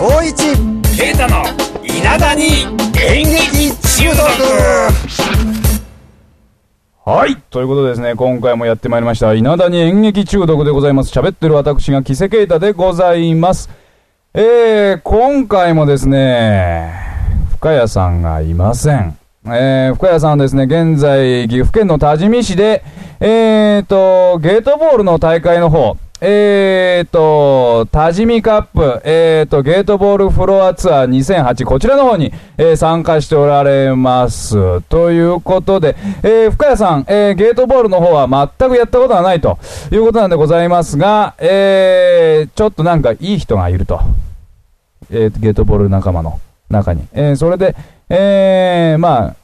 翔一ケイタの稲田に演劇中毒はい。ということでですね、今回もやってまいりました、稲田に演劇中毒でございます。喋ってる私が、キセケイタでございます。えー、今回もですね、深谷さんがいません。えー、深谷さんはですね、現在、岐阜県の多治見市で、えーと、ゲートボールの大会の方、えーと、多治見カップ、えーと、ゲートボールフロアツアー2008、こちらの方に、えー参加しておられます。ということで、えー深谷さん、えーゲートボールの方は全くやったことがないということなんでございますが、えーちょっとなんかいい人がいると。えーゲートボール仲間の中に。えーそれで、えーまあ、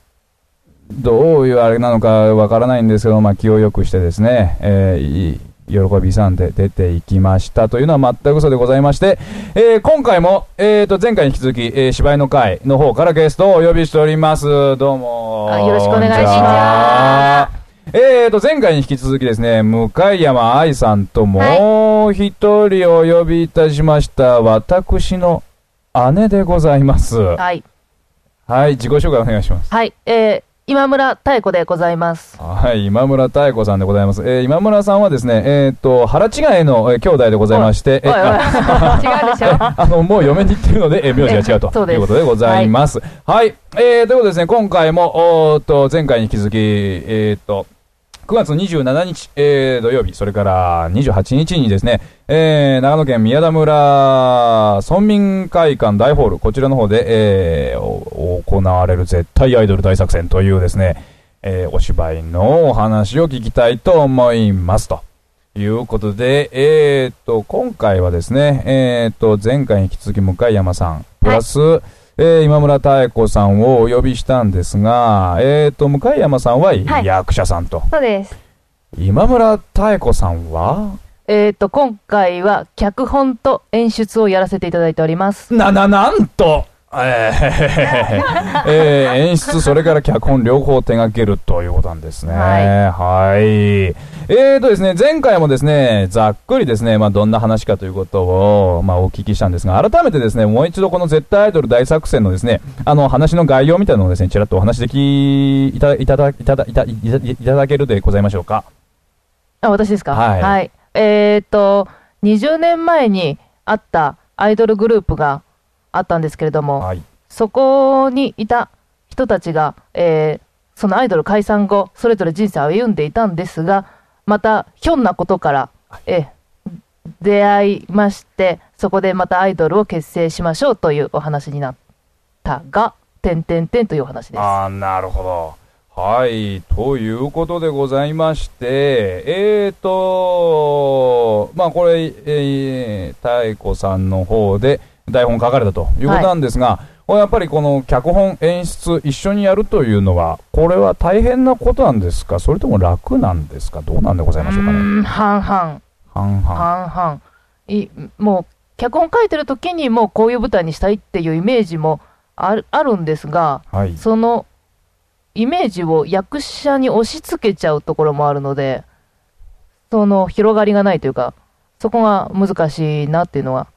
どういうあれなのかわからないんですけど、まあ、気を良くしてですね、えー喜びさんで出ていきましたというのは全く嘘でございまして、えー今回も、えーと、前回に引き続き、えー芝居の会の方からゲストをお呼びしております。どうも。あよろしくお願いしますえーと、前回に引き続きですね、向山愛さんともう一人お呼びいたしました、私の姉でございます。はい。はい、自己紹介お願いします。はい。えー、今村妙子でございます。はい、今村妙子さんでございます。えー今村さんはですね、えっ、と、腹違いの、えー兄弟でございまして、えおいおいあ 違うでしょ。あの、もう嫁に行ってるので、えー名字が違うということでございます。はい、えーということでですね、今回も、おーっと、前回に引き続き、えっ、と、9月27日、えー土曜日、それから28日にですね、えー長野県宮田村村民会館大ホール、こちらの方で、えー行われる絶対アイドル大作戦というですね、えーお芝居のお話を聞きたいと思いますと。いうことで、えー、っと、今回はですね、えー、っと、前回に引き続き向山さん、プラス、えー今村妙子さんをお呼びしたんですが、えー、っと、向山さんははい役者さんと、そうです。今村妙子さんは、えっ、と、今回は脚本と演出をやらせていただいております。な、な、なんと、えー えー演出、それから脚本両方手掛けるということなんですね。はいはい。えーとですね、前回もですね、ざっくりですね、まあどんな話かということを、まあお聞きしたんですが、改めてですね、もう一度この絶対アイドル大作戦のですね、あの話の概要みたいなのをですね、ちらっとお話でき、いただ、いただ、いただ、いたいたいただけるでございましょうか？あ、私ですか？はいえっ、と、20年前にあったアイドルグループがあったんですけれども、はい。そそこにいた人たちが、えーそのアイドル解散後、それぞれ人生を歩んでいたんですが、また、ひょんなことから、えー出会いまして、そこでまたアイドルを結成しましょうというお話になったが、てんてんてんというお話です。ああ、なるほど。はい。ということでございまして、えーと、まあこれ、えー、太子さんの方で台本書かれたということなんですが、これやっぱりこの脚本、演出一緒にやるというのは、これは大変なことなんですか？それとも楽なんですか？どうなんでございましょうかね？半々。半々。半々いもう脚本書いてる時にもうこういう舞台にしたいっていうイメージもあるあるんですがはい。そのイメージを役者に押し付けちゃうところもあるのでその広がりがないというかそこが難しいなっていうのは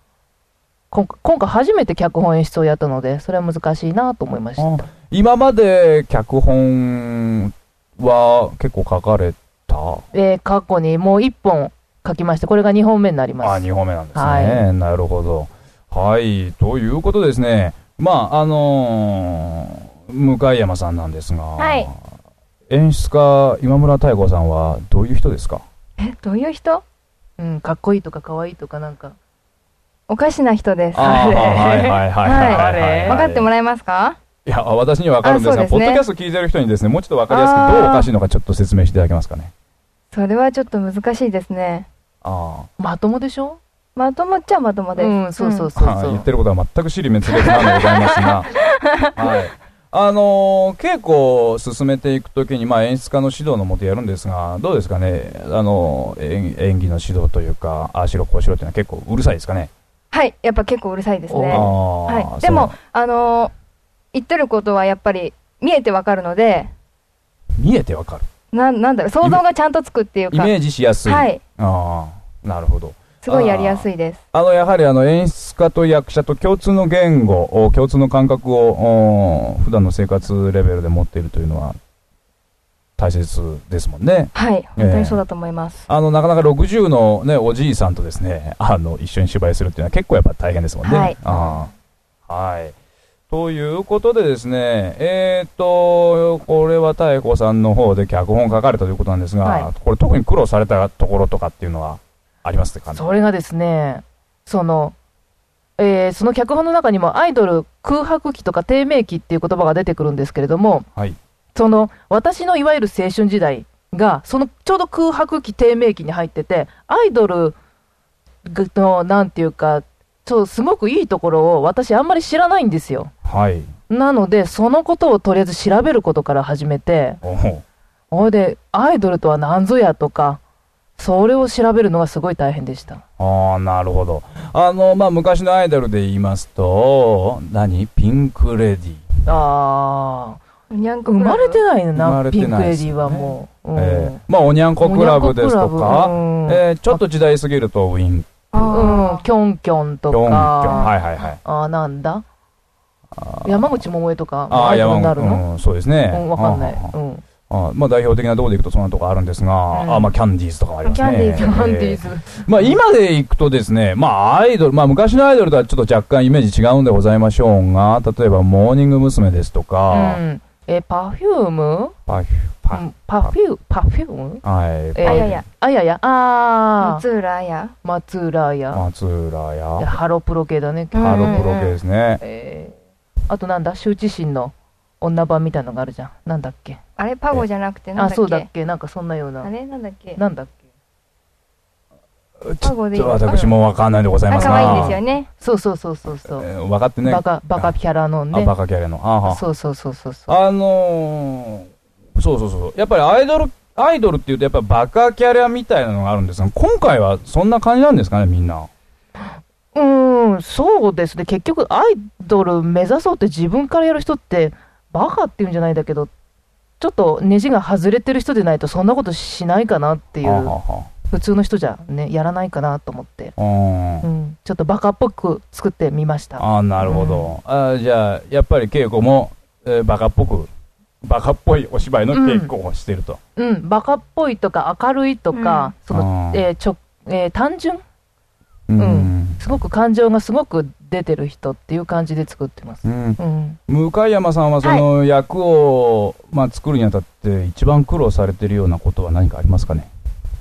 今今回初めて脚本演出をやったのでそれは難しいなと思いました。あ今まで脚本は結構書かれた？えー過去にもう1本書きましてこれが2本目になります。あ、2本目なんですね。はなるほど。はい。ということでですね、まあ、あのー向山さんなんですが、はい。演出家、今村妙子さんはどういう人ですか？え、どういう人？うん、かっこいいとかかわいいとかなんかおかしな人です。はいはいはいはいはいはいはい。分かってもらえますか？いや、私にはわかるんですが、ポッドキャスト聞いてる人にですね、もうちょっとわかりやすく、どうおかしいのかちょっと説明していただけますかね？それはちょっと難しいですね。あまともでしょ？まともっちゃまともです。うんそうそうあそうそう言ってることは全く尻滅裂なんでございますが、はい。あのー稽古を進めていくときに、まあ、演出家の指導のもとやるんですが、どうですかね、あのー演演技の指導というか、ああしろこうしろっていうのは結構うるさいですかね？はい、やっぱ結構うるさいですね。はい。でも、あのー言ってることはやっぱり見えてわかるので、見えてわかる。なん、なんだろう、想像がちゃんとつくっていうか、イメージしやすい。はい。ああ、なるほど。すすごいやりやすいです。あの、やはりあの、演出家と役者と共通の言語、お共通の感覚を、お普段の生活レベルで持っているというのは、大切ですもんね。はい、本当にそうだと思います。あの、なかなか60のね、おじいさんとですね、あの、一緒に芝居するっていうのは結構やっぱ大変ですもんね。はいああはい。ということでですね、えっ、と、これは妙子さんの方で脚本書かれたということなんですが、はいこれ特に苦労されたところとかっていうのはありますかね？それがですね、その、えーその脚本の中にもアイドル空白期とか低迷期っていう言葉が出てくるんですけれども、はい。その私のいわゆる青春時代が、そのちょうど空白期、低迷期に入ってて、アイドルのなんていうか、そうすごくいいところを私、あんまり知らないんですよ。はい。なので、そのことをとりあえず調べることから始めて、おほほいで、アイドルとは何ぞやとか、それを調べるのがすごい大変でした。ああ、なるほど。あの、まあ、昔のアイドルで言いますと、何？ピンクレディ。ああ、にゃんこ生まれてないの生まな、れてピンクレディはもう。うんえーまあ、おにゃんこクラブですとか、えーちょっと時代過ぎるとウィン、うん、あキョンキョンとキョンキョン、か、はいはいはい。あーなんだ？山口百恵とか、ああ、アイドルにな山るの？うん、そうですね。うん、わかんない。あうん。ああまあ、代表的なところでいくとそんなとこあるんですが、うんあまあ、キャンディーズとかもありますね。キャンディーズキャンディーえズ。ーまあ、今でいくとですね、まあ、アイドル、まあ、昔のアイドルとはちょっと若干イメージ違うんでございましょうが、例えば、モーニング娘。ですとうか、ん。え、パフュームパフュ、パうんパフュー、パフュームはい、あやや、あやや、あ松浦綾。ー、松浦や。松浦いやや、ハロプロ系だね。うん。ハロプロ系ですね。えー、あとなんだ、羞恥心の女版みたいなのがあるじゃん。なんだっけ？あれ、パゴじゃなくて、なんだあ、っけ？そうだっけ？なんかそんなような。あれなんだっけ？なんだっけ？ちょっと私もわかんないでございあ、ますが。可愛いんですよね。そうそうそうそうそう。えー分かってね。バカ、バカキャラのあ、ね。バカキャラの。あはそうそうそうそうそう。あのー、そうそうそう。やっぱりアイドル、アイドルっていうとやっぱバカキャラみたいなのがあるんですが、今回はそんな感じなんですかね、みんな。うーん、そうですね。結局、アイドル目指そうって自分からやる人って、バカっていうんじゃないんだけど、ちょっとネジが外れてる人でないと、そんなことしないかなっていう、はあは普通の人じゃね、やらないかなと思って、あはあうん。うん、ちょっとバカっぽく作ってみました。ああ、なるほど。あーじゃあ、やっぱり稽古も、えーバカっぽく、バカっぽいお芝居の稽古をしていると。うん、バカっぽいとか、明るいとか、そのえーちょえー単純？うん。ん。すごく感情がすごく出てる人っていう感じで作ってます。うん。うん、向山さんはその役を、まあ、作るにあたって一番苦労されているようなことは何かありますかね？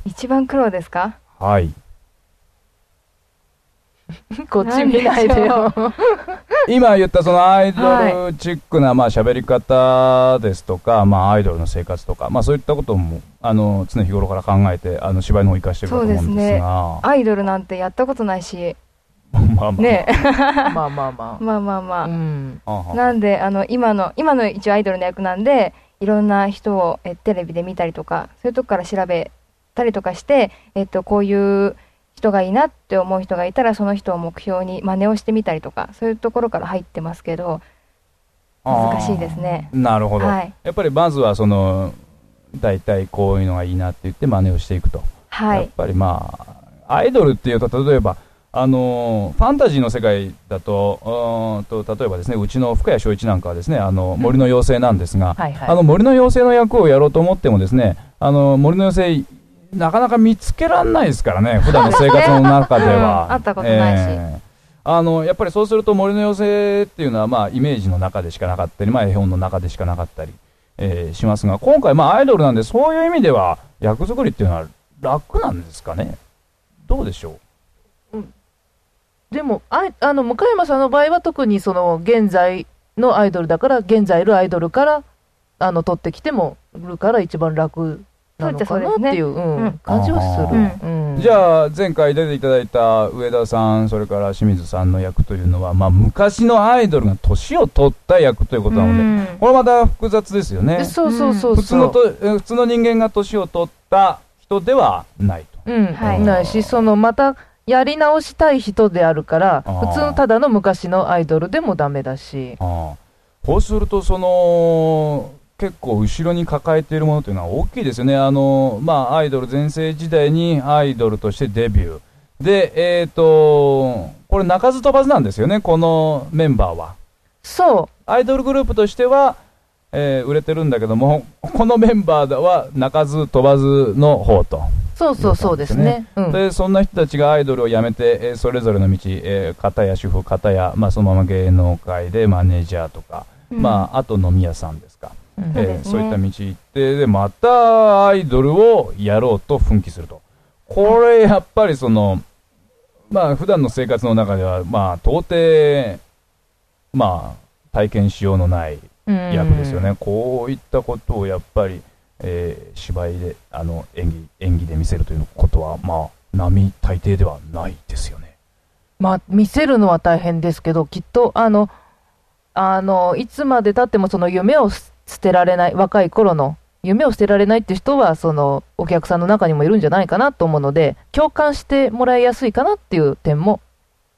一番苦労ですか？はい。こっち見ないでよ。今言ったそのアイドルチックなまあ喋り方ですとか、まあアイドルの生活とか、まあそういったことも、あの、常日頃から考えて、あの、芝居の方を生かしてるかと思うんですが、アイドルなんてやったことないし、まあまあ。ね まあまあままあまあまあ。うん。あはなんで、あの、今の、今の一応アイドルの役なんで、いろんな人をえテレビで見たりとか、そういうとこから調べたりとかして、えっと、こういう人がいいなって思う人がいたら、その人を目標に真似をしてみたりとか、そういうところから入ってますけど、難しいですね。なるほど。はい。やっぱりまずはその、大体こういうのがいいなって言って真似をしていくと。はい。やっぱりまあ、アイドルっていうと、例えば、あのファンタジーの世界だと、うーんと例えばですね、うちの深谷翔一なんかはですね、あの森の妖精なんですが、はいはい。あの森の妖精の役をやろうと思ってもですね、あの森の妖精、なかなか見つけられないですからね、普段の生活の中では。うん会ったことないしえーあのやっぱりそうすると森の妖精っていうのは、まあ、イメージの中でしかなかったり、まあ、絵本の中でしかなかったり、えーしますが、今回、まあ、アイドルなんで、そういう意味では、役作りっていうのは楽なんですかね？どうでしょでもあいあの向山さんの場合は特にその現在のアイドルだから現在いるアイドルからあの取ってきてもるから一番楽なのかなっていううんうん感じはする。うんうんじゃあ、前回出ていただいた上田さん、それから清水さんの役というのは、まあ、昔のアイドルが年を取った役ということなので、うんこれまた複雑ですよね。そうそうそう普通。のとえ普通の人間が年を取った人ではないと。うん、はいないし、そのまたやり直したい人であるから、普通のただの昔のアイドルでもダメだし、こうすると、その、結構後ろに抱えているものというのは大きいですよね。あの、まあ、アイドル全盛時代にアイドルとしてデビュー。で、えっ、と、これ鳴かず飛ばずなんですよね、このメンバーは。そアイドルグループとしては、えー売れてるんだけども、このメンバーは鳴かず飛ばずの方と。う、そうそうそうですね。うん。で、そんな人たちがアイドルを辞めて、えーそれぞれの道、えー、片や主婦、片や、まあ、そのまま芸能界でマネージャーとか、うんまあ、あと飲み屋さんですか。うえーそういった道行って、で、またアイドルをやろうと奮起すると。これ、やっぱりその、まあ、普段の生活の中では、まあ、到底、まあ、体験しようのないうん役ですよね。こういったことをやっぱり、えー芝居で、あの、演技、演技で見せるということは、まあ、並大抵ではないですよね。まあ、見せるのは大変ですけど、きっと、あの、あの、いつまで経ってもその夢を捨てられない、若い頃の夢を捨てられないって人は、その、お客さんの中にもいるんじゃないかなと思うので、共感してもらいやすいかなっていう点も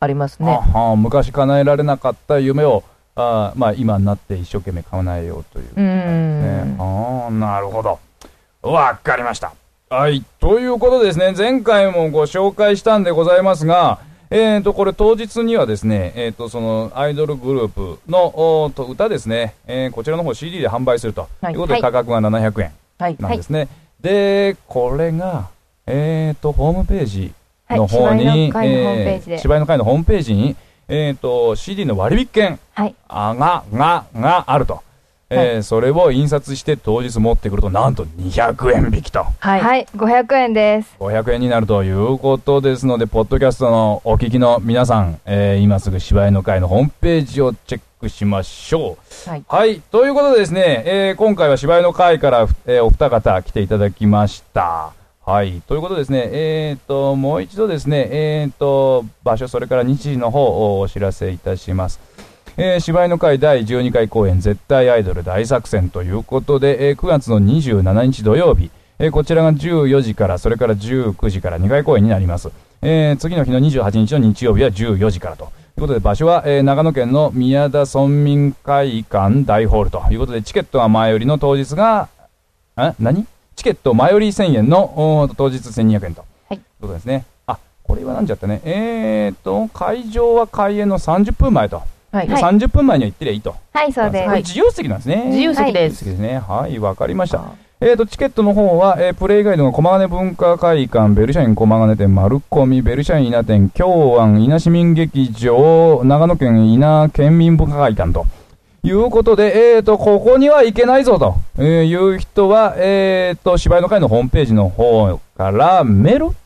ありますね。あは昔叶えられなかった夢を、あーまあ、今になって一生懸命叶えようという。う。ああ、なるほど。わかりました。はい。ということでですね、前回もご紹介したんでございますが、えーと、これ当日にはですね、えーと、そのアイドルグループのおーと歌ですね、えーこちらの方 CD で販売すると。はいいうことで価格が700円はい。なんですね。で、これが、えーと、ホームページはいの方に、芝居の会のホームページでえー芝居の会のホームページに、えーと、CD の割引券、はい。あが、が、があると。えーそれを印刷して当日持ってくると、なんと200円引きと。はい。はい。500円です。500円になるということですので、ポッドキャストのお聞きの皆さん、えー今すぐ芝居の会のホームページをチェックしましょう。はい。はい。ということでですね、えー今回は芝居の会から、えーお二方来ていただきました。はい。ということでですね、えっ、と、もう一度ですね、えっ、と、場所、それから日時の方をお知らせいたします。えー芝居の会第12回公演、絶対アイドル大作戦ということで、えー9月の27日土曜日、えーこちらが14時から、それから19時から2回公演になります。えー次の日の28日の日曜日は14時からと。ということで、場所は、えー長野県の宮田村民会館大ホールということで、チケットは前売りの当日が、あ何？チケット前売り1000円の当日1200円と。はいいうことですね。あ、これはなんじゃったね。えーと、会場は開演の30分前と。はい。ではい30分前には行ってりゃいいと。はい、そうです。自由席なんですね。自由席で自す。由席ですね。はい、わかりました。えーと、チケットの方は、えープレイガイドの駒金文化会館、ベルシャイン駒金店、丸込み、ベルシャイン稲店、京湾、稲市民劇場、長野県稲県民文化会館と。いうことで、えーと、ここには行けないぞと、えーいう人は、えーと、芝居の会のホームページの方からメール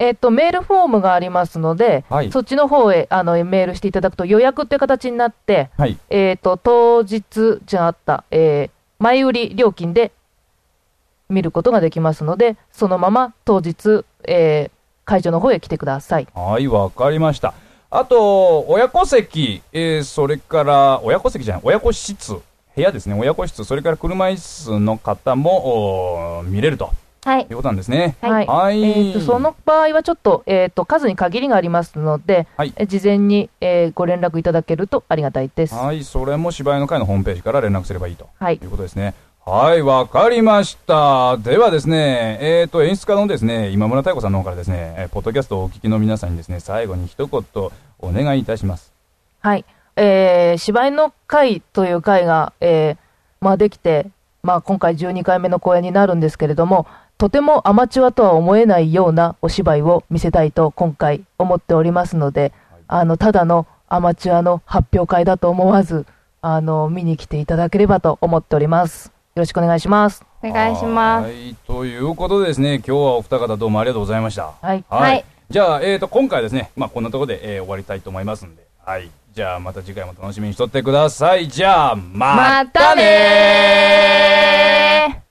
えっと、メールフォームがありますので、はいそっちの方へあのメールしていただくと予約っていう形になって、はい。えっと、当日じゃあった、えー前売り料金で見ることができますので、そのまま当日、えー会場の方へ来てください。はい、わかりました。あと、親子席、えーそれから、親子席じゃない、親子室、部屋ですね、親子室、それから車椅子の方も見れるとはいい。うことなんですね。はいはい。えーとその場合はちょっと,、えーと数に限りがありますので、はいえ事前に、えーご連絡いただけるとありがたいです。はい、それも芝居の会のホームページから連絡すればいいと。はいということですね。はい、わかりました。ではですね、えっ、と、演出家のですね、今村太子さんの方からですね、えーポッドキャストをお聞きの皆さんにですね、最後に一言お願いいたします。はい。えー芝居の会という会が、えーまあ、できて、まあ、今回12回目の公演になるんですけれども、とてもアマチュアとは思えないようなお芝居を見せたいと今回思っておりますので、あの、ただのアマチュアの発表会だと思わず、あの、見に来ていただければと思っております。よろしくお願いします。お願いします。はい、ということでですね、今日はお二方どうもありがとうございました。はい。はいじゃあ、えーと、今回はですね、まあ、こんなところで、えー終わりたいと思いますんで、はい。じゃあ、また次回も楽しみにしとってください。じゃあ、ままたねー